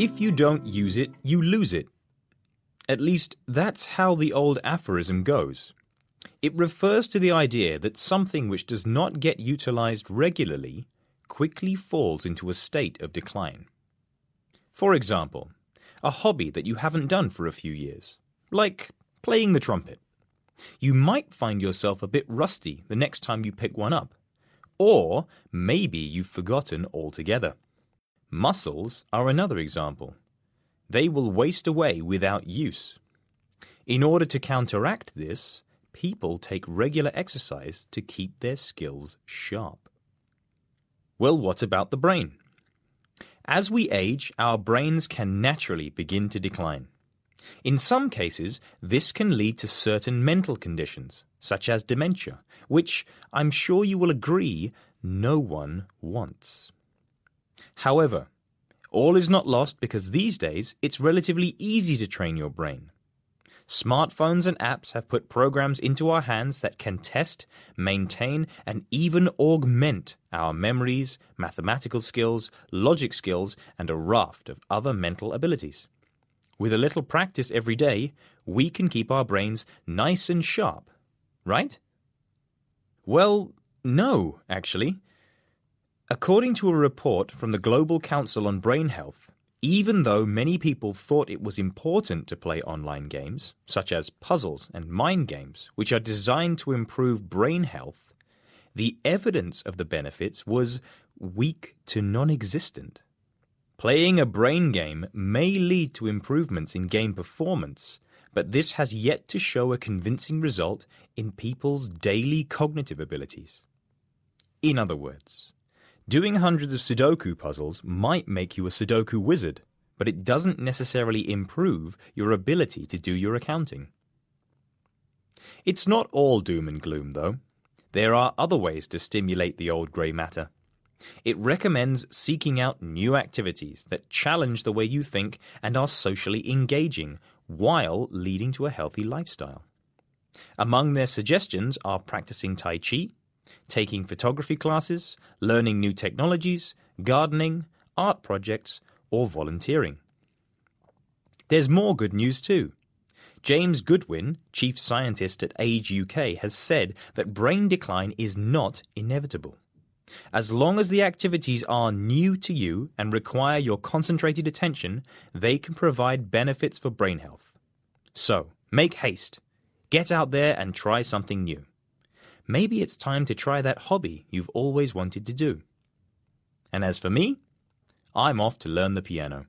If you don't use it, you lose it. At least, that's how the old aphorism goes. It refers to the idea that something which does not get utilized regularly quickly falls into a state of decline. For example, a hobby that you haven't done for a few years, like playing the trumpet. You might find yourself a bit rusty the next time you pick one up, or maybe you've forgotten altogether. Muscles are another example. They will waste away without use. In order to counteract this, people take regular exercise to keep their skills sharp. Well, what about the brain? As we age, our brains can naturally begin to decline. In some cases, this can lead to certain mental conditions, such as dementia, which I'm sure you will agree no one wants. However, all is not lost because these days it's relatively easy to train your brain. Smartphones and apps have put programs into our hands that can test, maintain, and even augment our memories, mathematical skills, logic skills, and a raft of other mental abilities. With a little practice every day, we can keep our brains nice and sharp, right? Well, no, actually. According to a report from the Global Council on Brain Health, even though many people thought it was important to play online games, such as puzzles and mind games, which are designed to improve brain health, the evidence of the benefits was weak to non existent. Playing a brain game may lead to improvements in game performance, but this has yet to show a convincing result in people's daily cognitive abilities. In other words, Doing hundreds of Sudoku puzzles might make you a Sudoku wizard, but it doesn't necessarily improve your ability to do your accounting. It's not all doom and gloom, though. There are other ways to stimulate the old grey matter. It recommends seeking out new activities that challenge the way you think and are socially engaging while leading to a healthy lifestyle. Among their suggestions are practicing Tai Chi, taking photography classes, learning new technologies, gardening, art projects, or volunteering. There's more good news too. James Goodwin, chief scientist at Age UK, has said that brain decline is not inevitable. As long as the activities are new to you and require your concentrated attention, they can provide benefits for brain health. So, make haste. Get out there and try something new maybe it's time to try that hobby you've always wanted to do. And as for me, I'm off to learn the piano.